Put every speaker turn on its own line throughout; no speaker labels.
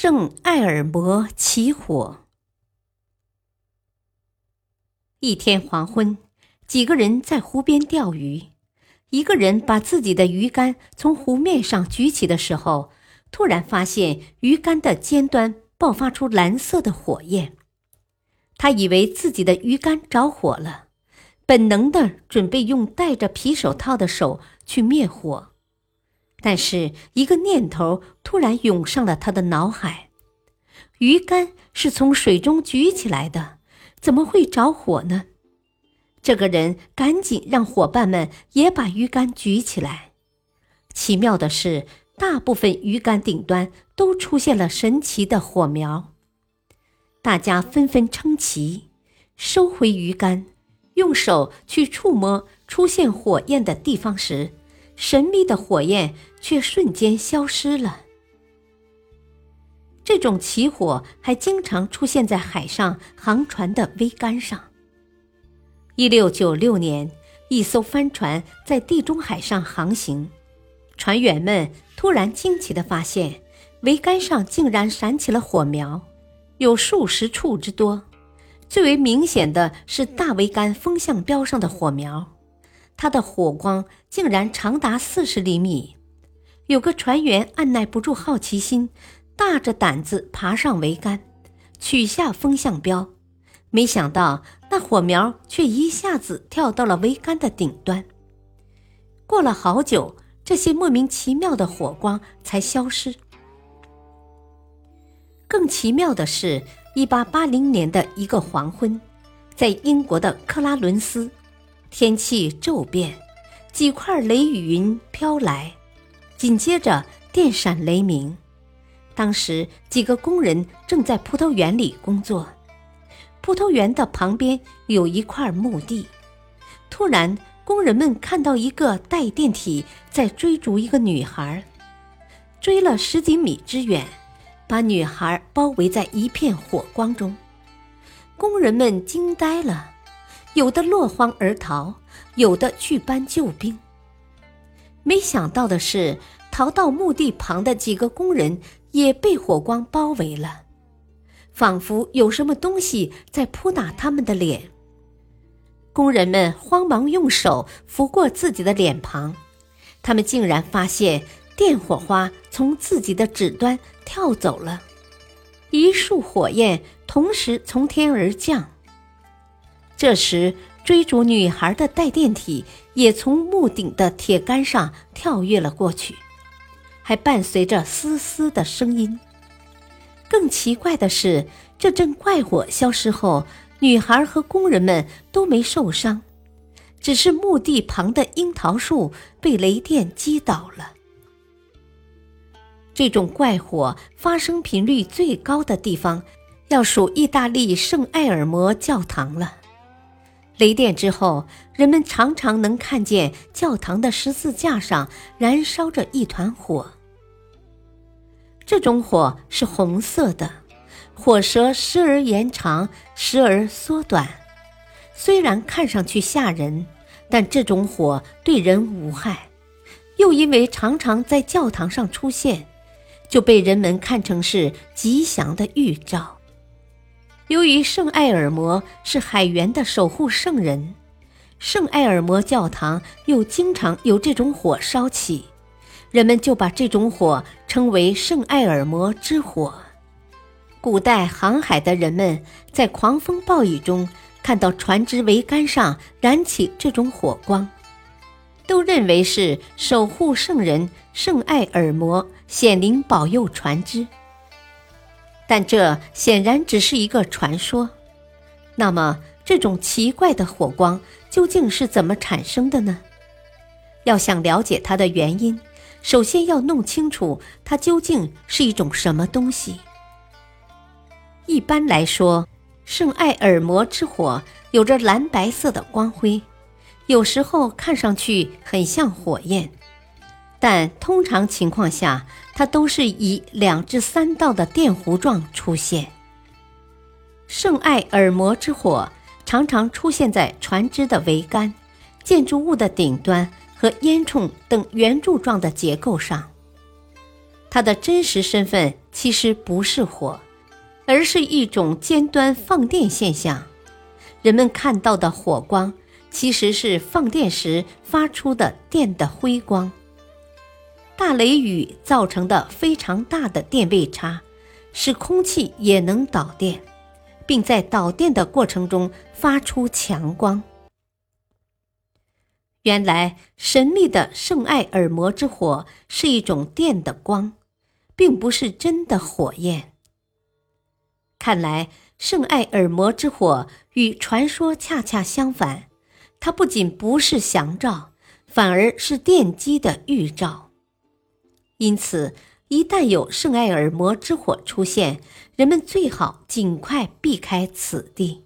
圣艾尔摩起火。一天黄昏，几个人在湖边钓鱼。一个人把自己的鱼竿从湖面上举起的时候，突然发现鱼竿的尖端爆发出蓝色的火焰。他以为自己的鱼竿着火了，本能的准备用戴着皮手套的手去灭火。但是，一个念头突然涌上了他的脑海：鱼竿是从水中举起来的，怎么会着火呢？这个人赶紧让伙伴们也把鱼竿举起来。奇妙的是，大部分鱼竿顶端都出现了神奇的火苗。大家纷纷称奇，收回鱼竿，用手去触摸出现火焰的地方时。神秘的火焰却瞬间消失了。这种起火还经常出现在海上航船的桅杆上。一六九六年，一艘帆船在地中海上航行，船员们突然惊奇地发现，桅杆上竟然闪起了火苗，有数十处之多。最为明显的是大桅杆风向标上的火苗。它的火光竟然长达四十厘米，有个船员按耐不住好奇心，大着胆子爬上桅杆，取下风向标，没想到那火苗却一下子跳到了桅杆的顶端。过了好久，这些莫名其妙的火光才消失。更奇妙的是，一八八零年的一个黄昏，在英国的克拉伦斯。天气骤变，几块雷雨云飘来，紧接着电闪雷鸣。当时几个工人正在葡萄园里工作，葡萄园的旁边有一块墓地。突然，工人们看到一个带电体在追逐一个女孩，追了十几米之远，把女孩包围在一片火光中。工人们惊呆了。有的落荒而逃，有的去搬救兵。没想到的是，逃到墓地旁的几个工人也被火光包围了，仿佛有什么东西在扑打他们的脸。工人们慌忙用手拂过自己的脸庞，他们竟然发现电火花从自己的指端跳走了，一束火焰同时从天而降。这时，追逐女孩的带电体也从木顶的铁杆上跳跃了过去，还伴随着嘶嘶的声音。更奇怪的是，这阵怪火消失后，女孩和工人们都没受伤，只是墓地旁的樱桃树被雷电击倒了。这种怪火发生频率最高的地方，要数意大利圣埃尔摩教堂了。雷电之后，人们常常能看见教堂的十字架上燃烧着一团火。这种火是红色的，火舌时而延长，时而缩短。虽然看上去吓人，但这种火对人无害。又因为常常在教堂上出现，就被人们看成是吉祥的预兆。由于圣艾尔摩是海员的守护圣人，圣艾尔摩教堂又经常有这种火烧起，人们就把这种火称为圣艾尔摩之火。古代航海的人们在狂风暴雨中看到船只桅杆上燃起这种火光，都认为是守护圣人圣艾尔摩显灵保佑船只。但这显然只是一个传说。那么，这种奇怪的火光究竟是怎么产生的呢？要想了解它的原因，首先要弄清楚它究竟是一种什么东西。一般来说，圣艾尔摩之火有着蓝白色的光辉，有时候看上去很像火焰，但通常情况下，它都是以两至三道的电弧状出现。圣艾尔摩之火常常出现在船只的桅杆、建筑物的顶端和烟囱等圆柱状的结构上。它的真实身份其实不是火。而是一种尖端放电现象，人们看到的火光其实是放电时发出的电的辉光。大雷雨造成的非常大的电位差，使空气也能导电，并在导电的过程中发出强光。原来神秘的圣艾尔摩之火是一种电的光，并不是真的火焰。看来，圣艾尔摩之火与传说恰恰相反，它不仅不是祥兆，反而是奠基的预兆。因此，一旦有圣艾尔摩之火出现，人们最好尽快避开此地。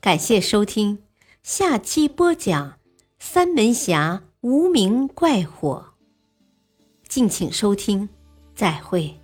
感谢收听，下期播讲三门峡无名怪火。敬请收听，再会。